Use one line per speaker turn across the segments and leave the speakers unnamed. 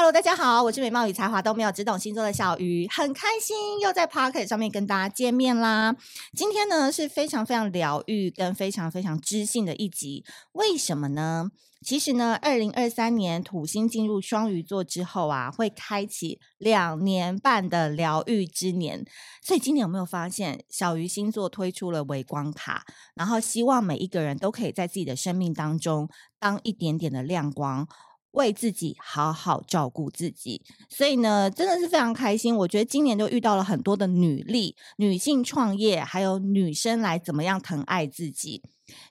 Hello，大家好，我是美貌与才华都没有，只懂星座的小瑜，很开心又在 Pocket 上面跟大家见面啦。今天呢是非常非常疗愈跟非常非常知性的一集，为什么呢？其实呢，二零二三年土星进入双鱼座之后啊，会开启两年半的疗愈之年。所以今年有没有发现，小瑜星座推出了微光卡，然后希望每一个人都可以在自己的生命当中当一点点的亮光。为自己好好照顾自己，所以呢，真的是非常开心。我觉得今年就遇到了很多的女力、女性创业，还有女生来怎么样疼爱自己。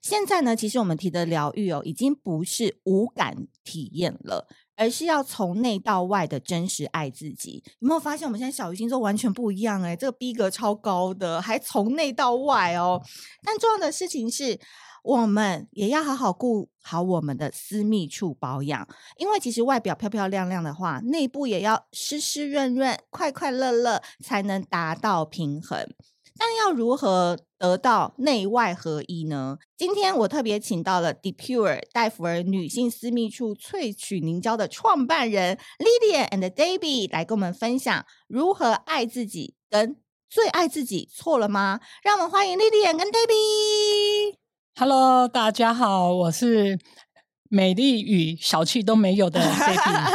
现在呢，其实我们提的疗愈哦，已经不是无感体验了，而是要从内到外的真实爱自己。有没有发现我们现在小鱼星座完全不一样？诶，这个逼格超高的，还从内到外哦。但重要的事情是。我们也要好好顾好我们的私密处保养，因为其实外表漂漂亮亮的话，内部也要湿湿润润、快快乐乐，才能达到平衡。但要如何得到内外合一呢？今天我特别请到了 Depure 戴芙尔女性私密处萃取凝胶的创办人 Lilian and Debbie 来跟我们分享如何爱自己跟最爱自己错了吗？让我们欢迎 Lilian 跟 Debbie。
Hello，大家好，我是美丽与小气都没有的 Debbie，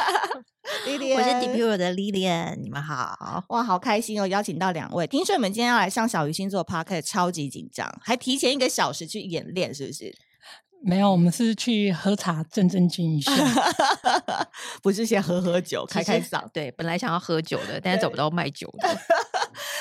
我是 Depure 的 Lilian，你们好，
哇，好开心哦，邀请到两位，听说你们今天要来上小鱼星座 Podcast，超级紧张，还提前一个小时去演练，是不是？
没有，我们是去喝茶，正正经一下，
不是先喝喝酒，开开嗓。
对，本来想要喝酒的，但是找不到卖酒的，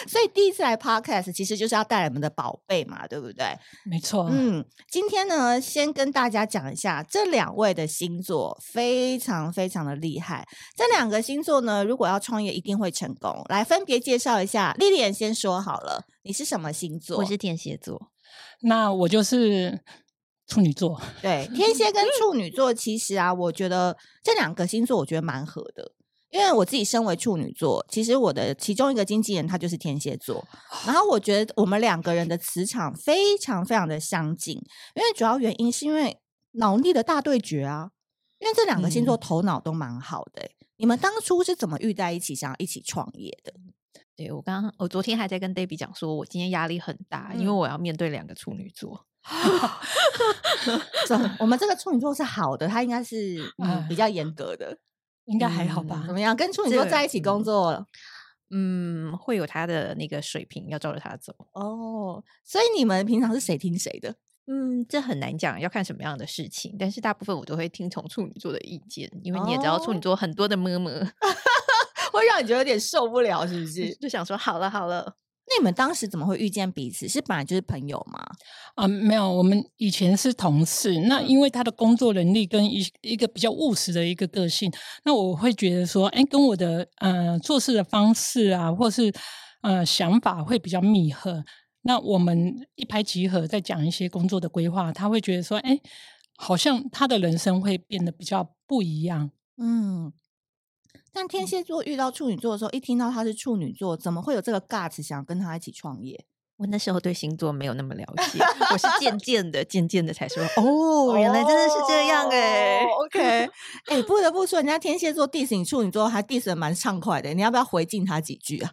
所以第一次来 Podcast，其实就是要带来我们的宝贝嘛，对不对？
没错。
嗯，今天呢，先跟大家讲一下这两位的星座，非常非常的厉害。这两个星座呢，如果要创业，一定会成功。来，分别介绍一下。Lilian 先说好了，你是什么星座？
我是天蝎座。
那我就是。处女座，
对，天蝎跟处女座，其实啊，我觉得这两个星座我觉得蛮合的，因为我自己身为处女座，其实我的其中一个经纪人他就是天蝎座，然后我觉得我们两个人的磁场非常非常的相近，因为主要原因是因为脑力的大对决啊，因为这两个星座头脑都蛮好的，欸，你们当初是怎么遇在一起，想要一起创业的？
对，我刚刚，我昨天还在跟 Debbie 讲说，我今天压力很大，嗯，因为我要面对两个处女座。
我们这个处女座是好的，他应该是嗯比较严格的，
应该还好吧？
嗯、怎么样？跟处女座在一起工作，
嗯，会有他的那个水平，要照着他走
哦。所以你们平常是谁听谁的？
嗯，这很难讲，要看什么样的事情。但是大部分我都会听从处女座的意见，因为你也知道处女座很多的么么，哦、
会让你觉得有点受不了，是不 是？
就想说好了好了。
那你们当时怎么会遇见彼此？是本来就是朋友吗？
啊，没有，我们以前是同事。那因为他的工作能力跟一一个比较务实的一个个性，那我会觉得说，哎，跟我的呃做事的方式啊，或是呃想法会比较密合。那我们一拍即合，在讲一些工作的规划，他会觉得说，哎，好像他的人生会变得比较不一样。
嗯。但天蝎座遇到处女座的时候，一听到他是处女座，怎么会有这个 guts 想跟他一起创业？
我那时候对星座没有那么了解，我是渐 渐的、渐渐的才说，哦，原来真的是这样哎、欸。
OK，哎、欸，不得不说，人家天蝎座 diss 你处女座还 diss 的蛮畅快的，你要不要回敬他几句啊？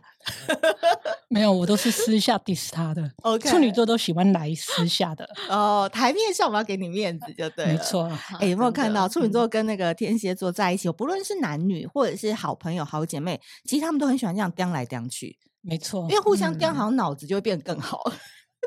没有，我都是私下 diss 他的。OK，处女座都喜欢来私下的。
哦，台面上我要给你面子就对了。
没错。
哎、欸，有没有看到处女座跟那个天蝎座在一起？不论是男女或者是好朋友、好姐妹，其实他们都很喜欢这样叼来叼去。
没错，
因为互相叼，好像脑子就会变得更好。嗯、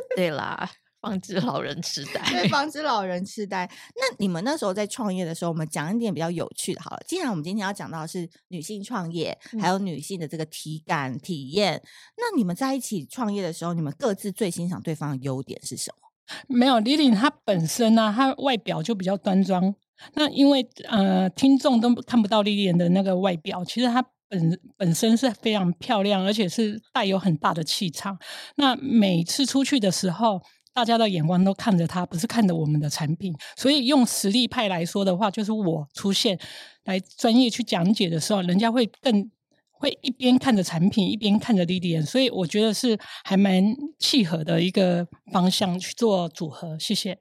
对啦。防止老人痴呆，
对，防止老人痴呆。那你们那时候在创业的时候，我们讲一点比较有趣的，好了。既然我们今天要讲到的是女性创业，还有女性的这个体感体验，嗯，那你们在一起创业的时候，你们各自最欣赏对方的优点是什么？
没有，Lilian 她本身呢，啊，她外表就比较端庄。那因为呃，听众都看不到 Lilian 的那个外表，其实她本本身是非常漂亮，而且是带有很大的气场。那每次出去的时候，大家的眼光都看着他，不是看着我们的产品。所以用实力派来说的话，就是我出现来专业去讲解的时候，人家会更会一边看着产品，一边看着 Lilian。所以我觉得是还蛮契合的一个方向去做组合。谢谢。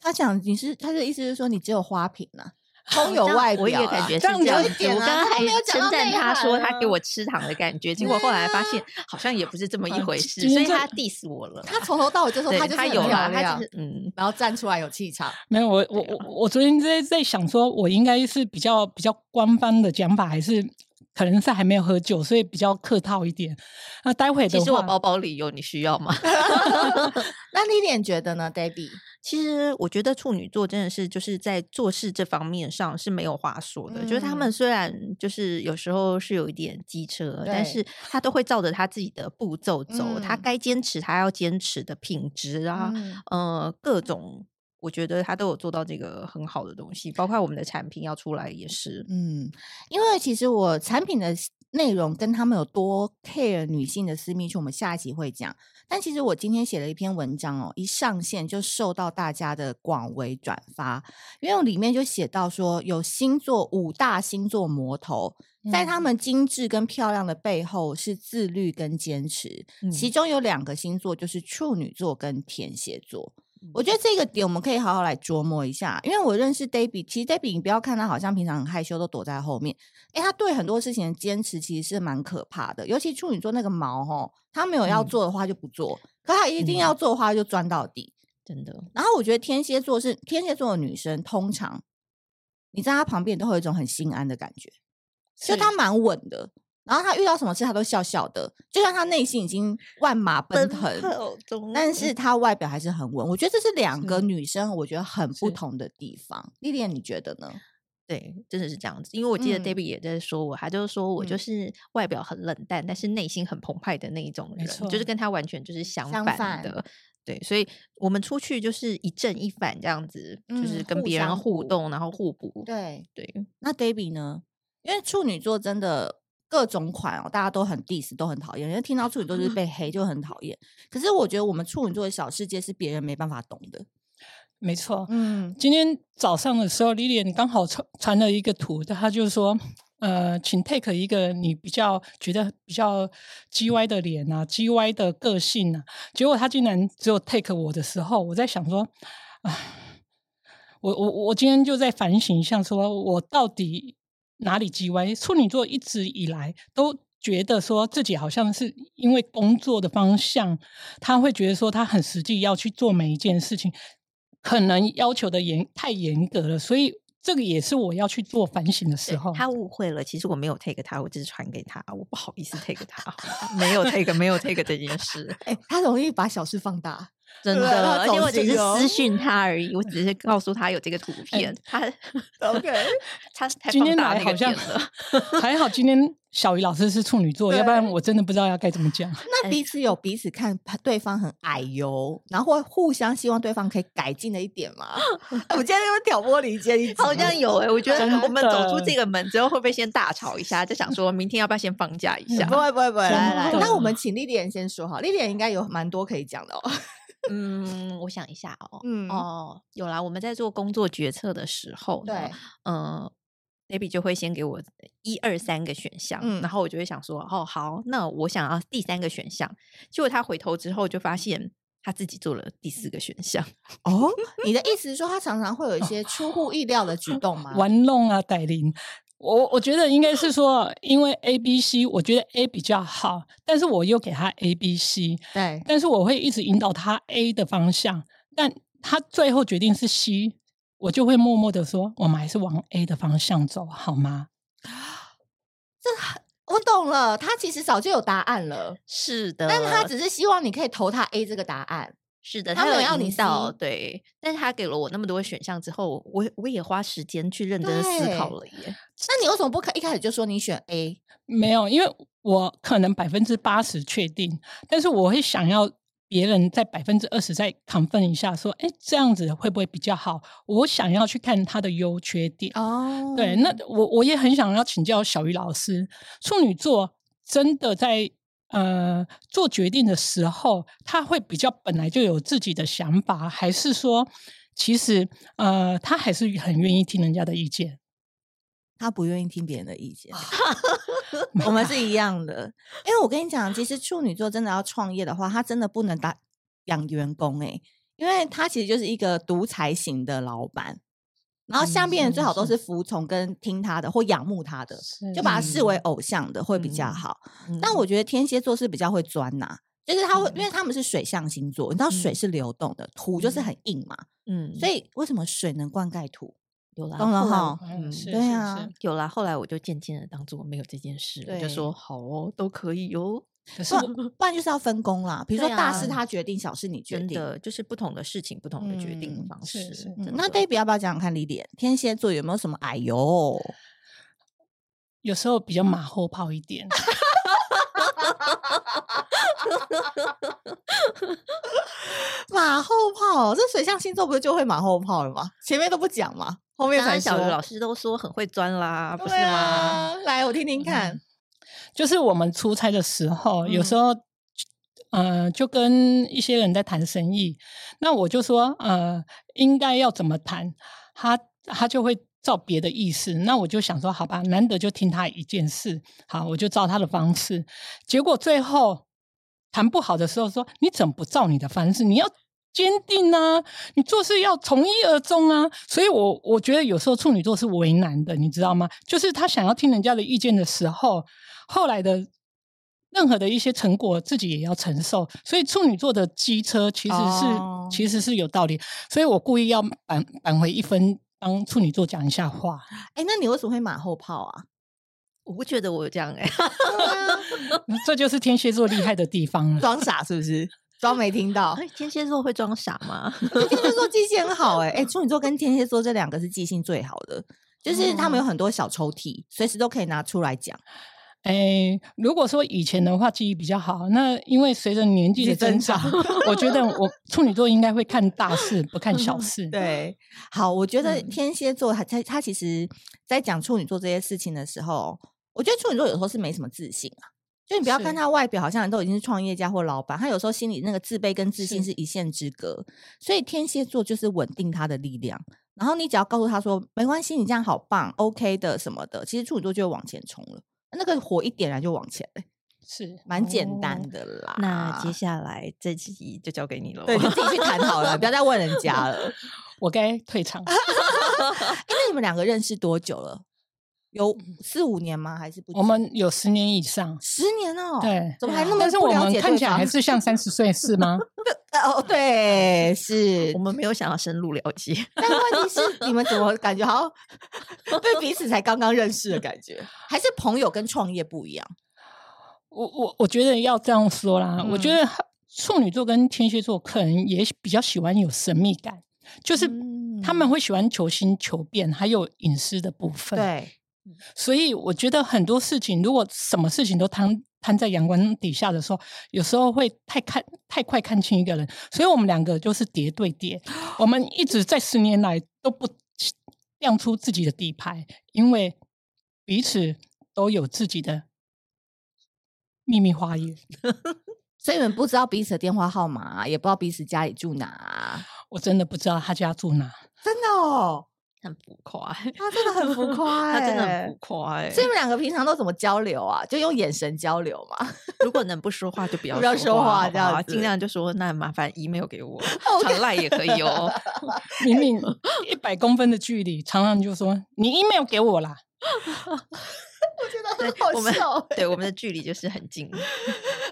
他讲你是他的意思是说你只有花瓶啊？空有外表，
我也感觉是这样子。我刚刚还称赞他说他给我吃糖的感觉，结果后来发现 好像也不是这么一回事，所以他 diss 我了。
他从头到尾就说他就是很漂亮，
嗯，
然后站出来有气场。
没有，我我我我昨天在在想说，我应该是比较比较官方的讲法，还是？可能是还没有喝酒，所以比较客套一点。那待会
其实我包包里有，你需要吗？
那丽莲觉得呢，Debbie？
其实我觉得处女座真的是就是在做事这方面上是没有话说的。嗯、就是他们虽然就是有时候是有一点机车，但是他都会照着他自己的步骤走。嗯、他该坚持他要坚持的品质啊，嗯、呃，各种。我觉得他都有做到这个很好的东西，包括我们的产品要出来也是。
嗯，因为其实我产品的内容跟他们有多 care 女性的私密处，我们下一集会讲。但其实我今天写了一篇文章哦，一上线就受到大家的广为转发，因为我里面就写到说，有星座五大星座魔头，在他们精致跟漂亮的背后是自律跟坚持，嗯、其中有两个星座就是处女座跟天蝎座。我觉得这个点我们可以好好来琢磨一下，因为我认识 Debbie，其实 Debbie 你不要看他好像平常很害羞，都躲在后面，诶，他对很多事情的坚持其实是蛮可怕的。尤其处女座那个毛吼，他没有要做的话就不做，嗯、可他一定要做的话就钻到底，
真的。
然后我觉得天蝎座是天蝎座的女生，通常你在她旁边都会有一种很心安的感觉，就她蛮稳的。然后他遇到什么事，他都笑笑的，就算他内心已经万马奔腾，但是他外表还是很稳。我觉得这是两个女生，我觉得很不同的地方。莉莉安，你觉得呢？
对，真的是这样子。因为我记得 Debbie 也在说我，他就是说我就是外表很冷淡，但是内心很澎湃的那一种人，就是跟他完全就是相反的。对，所以我们出去就是一正一反这样子，就是跟别人互动，然后互补。
对
对。
那 Debbie 呢？因为处女座真的。各种款哦，大家都很 diss，都很讨厌。人家听到处女座是被黑，就很讨厌。可是我觉得我们处女座的小世界是别人没办法懂的。
没错，嗯，今天早上的时候，Lilian 刚好传传了一个图，他就说，呃，请 take 一个你比较觉得比较 G Y 的脸啊，G Y 的个性啊。结果他竟然只有 take 我的时候，我在想说，啊，我我我今天就在反省一下，说我到底。哪里叽歪？处女座一直以来都觉得说自己好像是因为工作的方向，他会觉得说他很实际要去做每一件事情，可能要求的严太严格了，所以这个也是我要去做反省的时候。
他误会了，其实我没有 take 他，我只是传给他，我不好意思 take 他，没有 take 没有 take 这件事。
哎，他容易把小事放大。
真的，而且我只是私讯他而已，我只是告诉他有这个图 片。他
OK，
他
今天来好像还好，今天小鱼老师是处女座，要不然我真的不知道要该怎么讲。
那彼此有彼此看对方很矮油，然后互相希望对方可以改进的一点嘛？我今天有挑拨离间，
好像有哎。我觉得我们走出这个门之后，会不会先大吵一下？就想说明天要不要先放假一下？
不会不会不会，来来，那我们请莉莉安先说哈，莉莉安应该有蛮多可以讲的哦。
嗯，我想一下哦，嗯哦，有啦，我们在做工作决策的时候，
对，
嗯，Debbie 就会先给我一二三个选项，嗯，然后我就会想说，哦，好，那我想要第三个选项，结果他回头之后就发现他自己做了第四个选项。
哦，你的意思是说他常常会有一些出乎意料的举动吗？
玩弄啊，带领。我我觉得应该是说，因为 A、B、C，我觉得 A 比较好，但是我又给他 A、B、C，
对，
但是我会一直引导他 A 的方向，但他最后决定是 C，我就会默默的说，我们还是往 A 的方向走，好吗？
这我懂了，他其实早就有答案了，
是的，
但他只是希望你可以投他 A 这个答案。
是的，他没有要你到对，但是他给了我那么多选项之后，我我也花时间去认真思考了耶。
那你为什么不可一开始就说你选 A？
没有，因为我可能百分之八十确定，但是我会想要别人在百分之二十再 confirm 一下，说，哎，这样子会不会比较好？我想要去看他的优缺点哦。对，那我我也很想要请教小鱼老师，处女座真的在。呃，做决定的时候，他会比较本来就有自己的想法，还是说，其实呃，他还是很愿意听人家的意见？
他不愿意听别人的意见。我们是一样的，因为我跟你讲，其实处女座真的要创业的话，他真的不能打养员工诶，因为他其实就是一个独裁型的老板。然后下面最好都是
是
服从跟听他的或仰慕他的，就把他视为。偶像的会比较好。
嗯。
但我觉得天蝎座是比较会钻呐、就是他会，
嗯
因为他们是水象星座，你知道水是流动的，土就是很硬嘛，
嗯，
所。以为什么水能灌溉土？
有啦，
懂了
后来
哈
嗯，
对啊
有啦。后来我就渐渐的当做没有这件事，我就说好哦，都可以哦。
可是
不不然就是要分工啦。比如
说
大事他决定，小事你决定。
的就是不同的事情，不同的决定
嗯
方式。
是是
嗯
真的
那 Debbie 要不要讲讲看李脸天蝎座有没有什么哎呦？
有时候比较马 后炮一点。
马后炮，这水象星座不是就会马后炮了吗？前面都不讲嘛，后面才
小鱼老师都说很会钻啦，不是吗？
啊？来，我听听看。
就是我们出差的时候，有时
嗯
候，呃，就跟一些人在谈生意，那我就说，呃，应该要怎么谈，他他就会照别的意思，那我就想说，好吧，难得就听他一件事，好，我就照他的方式，结果最后谈不好的时候说，你怎么不照你的方式？你要坚定啊，你做事要从一而终啊。所以我我觉得有时候处女座是为难的，你知道吗？就是他想要听人家的意见的时候。后来的任何的一些成果，自己也要承受。所以处女座的机车其实是、
哦、
其实是有道理。所以我故意要扳扳回一分，帮处女座讲一下话。
哎，那你为什么会马后炮啊？
我不觉得我有这样哎、
欸，这就是天蝎座厉害的地方了。
装傻是不是？装没听到？
天蝎座会装傻吗？
天蝎座记性很好哎、欸，哎，处女座跟天蝎座这两个是记性最好的，就是他们有很多小抽屉，随时都可以拿出来讲。
哎，如果说以前的话记忆比较好，那因为随着年纪的增长，我觉得我 处女座应该会看大事，不看小事。
对，好，我觉得天蝎座他他他其实，在讲处女座这些事情的时候，我觉得处女座有时候是没什么自信啊。就你不要看他外表好像都已经是创业家或老板，他有时候心里那个自卑跟自信是一线之隔。所以天蝎座就是稳定他的力量。然后你只要告诉他说没关系，你这样好棒，OK 的什么的，其实处女座就会往前冲了。那个火一点燃就往前，
是
蛮简单的啦。
哦、那接下来这集就交给你了，
对，就自己去谈好了，不要再问人家了。
我该退场。
哎、欸，那你们两个认识多久了？有四五年吗？还是不？
我们有十年以上，
十年哦、喔。
对，
怎么还那么？
但是我们看起来还是像三十岁，是吗？
哦，对，是
我们没有想要深入了解。
但问题是，你们怎么感觉好像 对彼此才刚刚认识的感觉？还是朋友跟创业不一样？
我我我觉得要这样说啦，嗯、我觉得处女座跟天蝎座可能也比较喜欢有神秘感，就是他们会喜欢求新求变，还有隐私的部分。
对。
所以我觉得很多事情，如果什么事情都摊摊在阳光底下的时候，有时候会太看太快看清一个人。所以我们两个就是叠对叠，我们一直在十年来都不亮出自己的底牌，因为彼此都有自己的秘密花 园。
所以你们不知道彼此的电话号码，也不知道彼此家里住哪。
我真的不知道他家住哪，
真的哦。
很浮夸，
他真的很浮夸、欸，
他真的很浮夸、欸。
所以你们两个平常都怎么交流啊？就用眼神交流嘛。
如果能不说话，就不要
不要说话，这样
尽量就说那麻烦 email 给我，传赖也可以哦。
明明一百公分的距离，常常就说你 email 给我啦。
我觉得很好笑、
对我们的距离就是很近。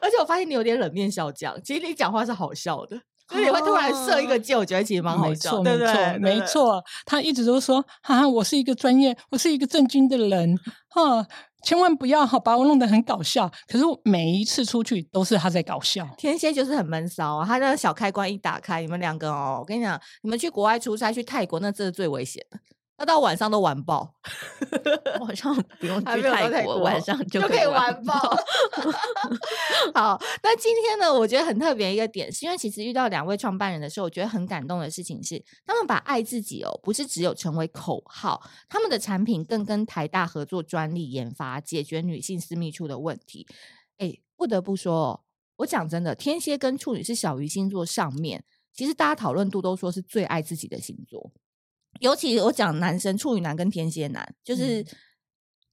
而且我发现你有点冷面笑匠，其实你讲话是好笑的。所以你会突然设一个箭，我觉得其实蛮好笑，
没错，没错，没错。他一直都说：“哈、啊，我是一个专业，我是一个正经的人，哈、啊，千万不要哈把我弄得很搞笑。”可是我每一次出去都是他在搞笑。
天蝎就是很闷骚啊，他那个小开关一打开，你们两个哦，我跟你讲，你们去国外出差去泰国，那这是最危险的。那到晚上都玩爆，
晚上不用去泰国，晚上就
可以玩爆。好，那今天呢，我觉得很特别一个点，是因为其实遇到两位创办人的时候，我觉得很感动的事情是，他们把爱自己哦，不是只有成为口号，他们的产品更跟台大合作专利研发，解决女性私密处的问题。哎，不得不说哦，我讲真的，天蝎跟处女是小鱼星座上面，其实大家讨论度都说是最爱自己的星座。尤其我讲男生处女男跟天蝎男，就是、嗯、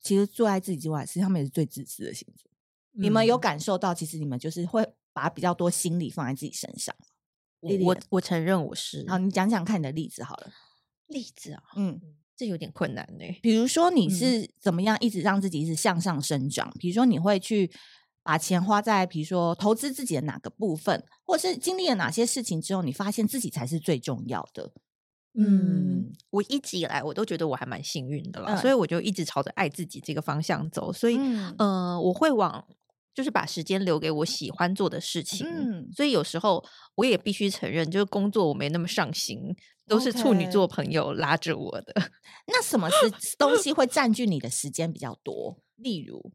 其实最爱自己之外，其实他们也是最自私的星座。嗯、你们有感受到，其实你们就是会把比较多心理放在自己身上。
我我，我承认我是。
好，你讲讲看你的例子好了。
例子啊，
嗯，
这有点困难呢。
比如说你是怎么样一直让自己一直向上生长？比如说你会去把钱花在，比如说投资自己的哪个部分，或者是经历了哪些事情之后，你发现自己才是最重要的。
嗯，我一直以来我都觉得我还蛮幸运的啦，嗯、所以我就一直朝着爱自己这个方向走。所以，嗯、呃，我会往就是把时间留给我喜欢做的事情。嗯，所以有时候我也必须承认，就是工作我没那么上心，都是处女座朋友拉着我的。
那什么是东西会占据你的时间比较多？例如，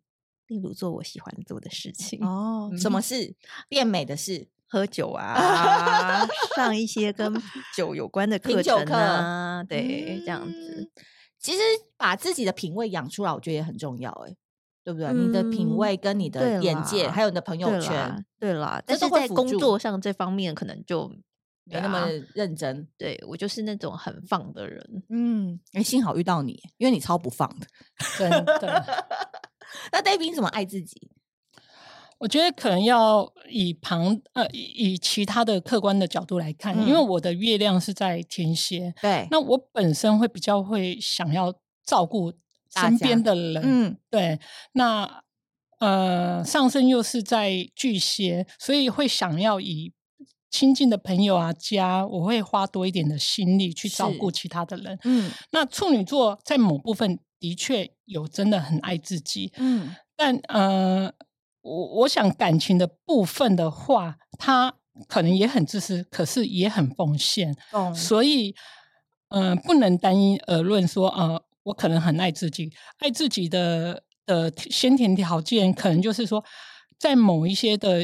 例如做我喜欢做的事情
哦。什么是？变美的事。
喝酒啊，上一些跟酒有关的 课程啊，对，嗯、这样子。
其实把自己的品味养出来，我觉得也很重要，哎，对不对？嗯、你的品味跟你的眼界，还有你的朋友圈，
对啦。但是在工作上这方面，可能就
没那么认真。
对，我就是那种很放的人。
嗯，哎，幸好遇到你，因为你超不放的，真的。那 Debbie 你怎么爱自己？
我觉得可能要以旁呃以其他的客观的角度来看，嗯、因为我的月亮是在天蝎，
对，
那我本身会比较会想要照顾身边的人，嗯，对，那呃上升又是在巨蟹，所以会想要以亲近的朋友啊家，我会花多一点的心力去照顾其他的人，嗯，那处女座在某部分的确有真的很爱自己，嗯，但呃。我我想感情的部分的话，他可能也很自私，可是也很奉献。哦，所以，嗯、呃，不能单一而论说，呃，我可能很爱自己，爱自己的的先天条件，可能就是说，在某一些的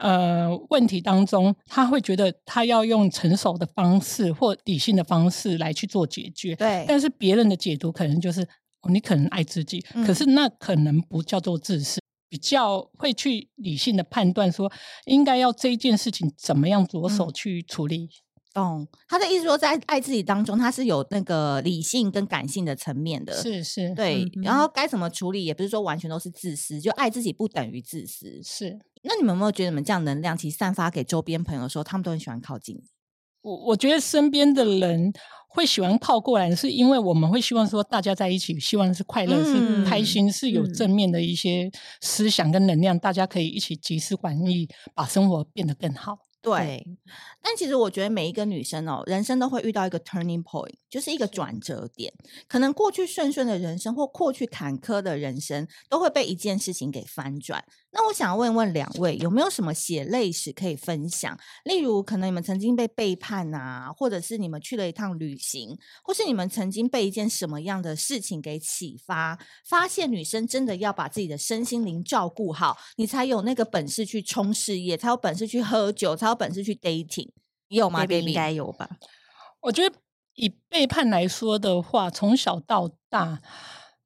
呃问题当中，他会觉得他要用成熟的方式或理性的方式来去做解决。
对，
但是别人的解读可能就是，哦，你可能爱自己，嗯、可是那可能不叫做自私。比较会去理性的判断，说应该要这一件事情怎么样着手去处理。
懂、嗯、他的意思说，在爱自己当中，他是有那个理性跟感性的层面的，
是是，
对。嗯、然后该怎么处理，也不是说完全都是自私，就爱自己不等于自私。
是。
那你们有没有觉得，你们这样能量其实散发给周边朋友的时候，他们都很喜欢靠近你？
我我觉得身边的人。会喜欢靠过来，是因为我们会希望说大家在一起，希望是快乐、嗯、是开心、是有正面的一些思想跟能量，嗯、大家可以一起集思广益，把生活变得更好。
对，但其实我觉得每一个女生哦，人生都会遇到一个 turning point，就是一个转折点。可能过去顺顺的人生或过去坎坷的人生，都会被一件事情给翻转。那我想问问两位，有没有什么血泪史可以分享？例如，可能你们曾经被背叛啊，或者是你们去了一趟旅行，或是你们曾经被一件什么样的事情给启发，发现女生真的要把自己的身心灵照顾好，你才有那个本事去冲事业，才有本事去喝酒，才有本事去 dating。你有吗？Baby
应该有吧？
我觉得以背叛来说的话，从小到大。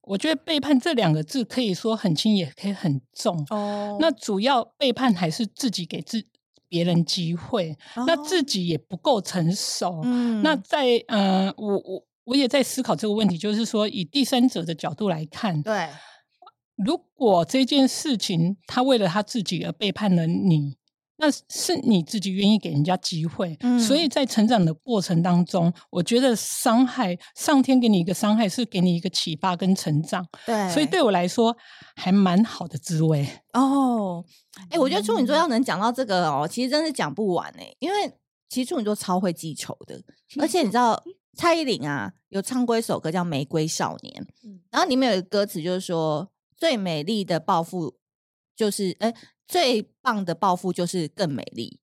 我觉得背叛这两个字可以说很轻，也可以很重。哦，oh. 那主要背叛还是自己给自别人机会，oh. 那自己也不够成熟。嗯，那在呃，我我我也在思考这个问题，就是说以第三者的角度来看，
对，
如果这件事情他为了他自己而背叛了你。那是你自己愿意给人家机会，嗯、所以在成长的过程当中，我觉得伤害，上天给你一个伤害，是给你一个启发跟成长。
对，
所以对我来说还蛮好的滋味
哦。哎、欸，我觉得处女座要能讲到这个哦，其实真是讲不完哎，因为其实处女座超会记仇的，而且你知道蔡依林啊有唱过一首歌叫《玫瑰少年》，嗯、然后里面有一个歌词就是说最美丽的报复就是哎。欸最棒的报复就是更美丽，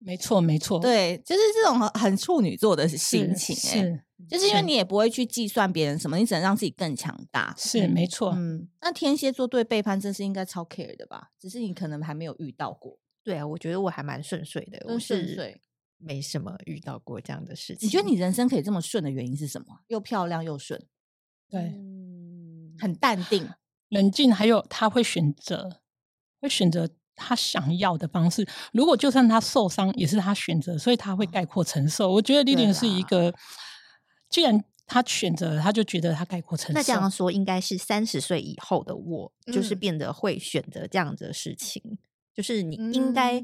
没错没错，
对，就是这种很处女座的心情，是，是就是因为你也不会去计算别人什么，你只能让自己更强大，
是没错。
嗯，那天蝎座对背叛真是应该超 care 的吧？只是你可能还没有遇到过。
对啊，我觉得我还蛮顺遂的，我顺遂，没什么遇到过这样的事情。
你觉得你人生可以这么顺的原因是什么？又漂亮又顺，
对，
嗯，很淡定、
冷静，还有他会选择，会选择。他想要的方式，如果就算他受伤，也是他选择，所以他会概括承受。我觉得丽玲是一个，既然他选择，他就觉得他概括承受。
那这样说，应该是三十岁以后的我，就是变得会选择这样的事情，嗯、就是你应该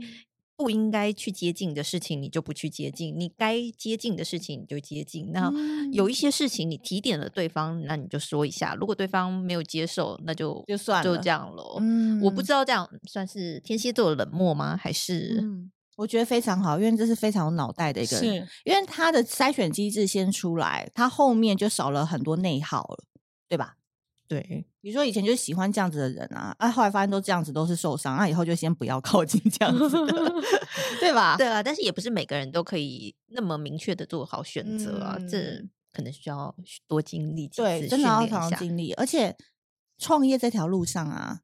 不应该去接近的事情，你就不去接近；你该接近的事情，你就接近。那有一些事情，你提点了对方，那你就说一下。如果对方没有接受，那就
就算了，
就这样咯。嗯，我不知道这样算是天蝎座的冷漠吗？还是？
嗯，我觉得非常好，因为这是非常有脑袋的一个人，因为他的筛选机制先出来，他后面就少了很多内耗了，对吧？
对，
比如说以前就喜欢这样子的人啊，啊，后来发现都这样子都是受伤，那以后就先不要靠近这样子的，对吧？
对啊，但是也不是每个人都可以那么明确的做好选择啊，嗯、这可能需要多经历几次，
对，真的要常常经历。而且创业这条路上啊，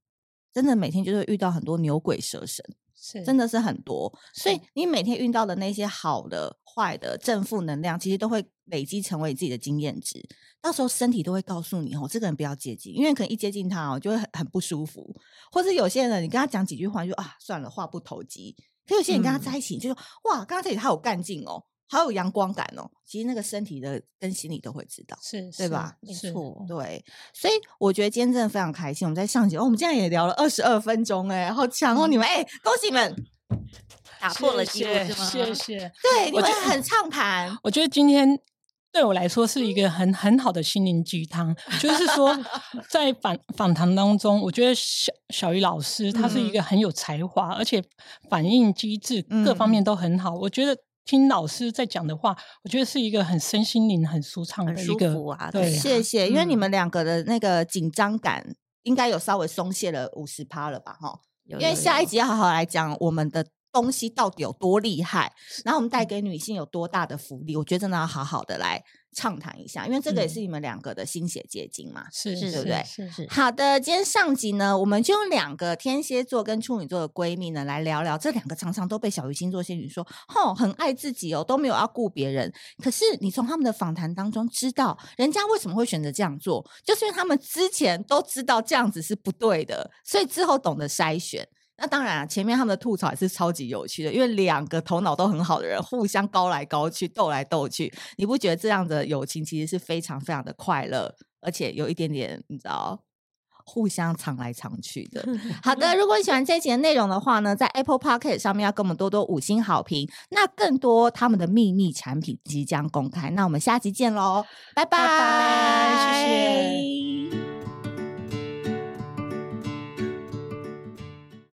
真的每天就会遇到很多牛鬼蛇神，是，真的是很多。所以你每天遇到的那些好的、坏的、正负能量，其实都会累积成为自己的经验值。到时候身体都会告诉你哦，这个人不要接近，因为可能一接近他哦，就会很很不舒服。或者有些人，你跟他讲几句话，就啊算了，话不投机。可有些人跟他在一起，就说、嗯、哇，刚刚这里他有干劲哦，好有阳光感哦。其实那个身体的跟心理都会知道，
是
对吧？
没错，
对。所以我觉得今天真的非常开心，我们在上节哦，我们竟然也聊了二十二分钟，哎，好强哦！你们哎，恭喜你们
打破了记录，是吗？
谢谢。
对，你们很畅谈。
我觉得今天。对我来说是一个很很好的心灵鸡汤，就是说 在访访谈当中，我觉得小小鱼老师他是一个很有才华，嗯、而且反应机制各方面都很好。嗯、我觉得听老师在讲的话，我觉得是一个很身心灵很舒畅的一个。
舒服啊，
对，
谢谢，因为你们两个的那个紧张感应该有稍微松懈了五十趴了吧？哈，因为下一集要好好来讲我们的。东西到底有多厉害？然后我们带给女性有多大的福利？我觉得真的要好好的来畅谈一下，因为这个也是你们两个的心血结晶嘛，
是、嗯、
是，对不对？
是是，是。
好的，今天上集呢，我们就用两个天蝎座跟处女座的闺蜜呢来聊聊，这两个常常都被小鱼星座仙女说，吼，很爱自己哦，都没有要顾别人。可是你从他们的访谈当中知道，人家为什么会选择这样做，就是因为他们之前都知道这样子是不对的，所以之后懂得筛选。那当然啊，前面他们的吐槽也是超级有趣的，因为两个头脑都很好的人互相高来高去，斗来斗去，你不觉得这样的友情其实是非常非常的快乐，而且有一点点你知道，互相藏来藏去的。好的，如果你喜欢这一集的内容的话呢，在 Apple p o c k e t 上面要给我们多多五星好评。那更多他们的秘密产品即将公开，那我们下集见喽，拜拜，
拜拜，谢谢。